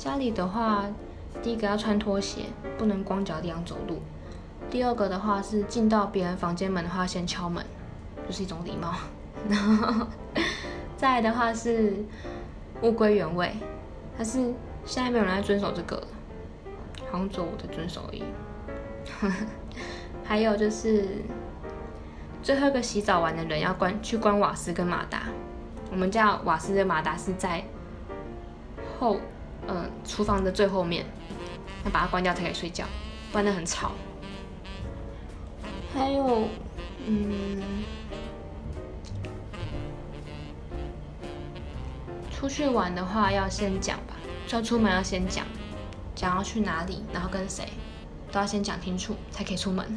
家里的话，第一个要穿拖鞋，不能光脚这样走路。第二个的话是进到别人房间门的话，先敲门，就是一种礼貌。然后再来的话是物归原位，但是现在没有人在遵守这个了，好像只有我在遵守而已。还有就是最后一个洗澡完的人要关去关瓦斯跟马达。我们家瓦斯跟马达是在后，嗯，厨房的最后面，要把它关掉才可以睡觉，不然很吵。还有，嗯，出去玩的话要先讲吧，要出门要先讲，讲要去哪里，然后跟谁，都要先讲清楚才可以出门。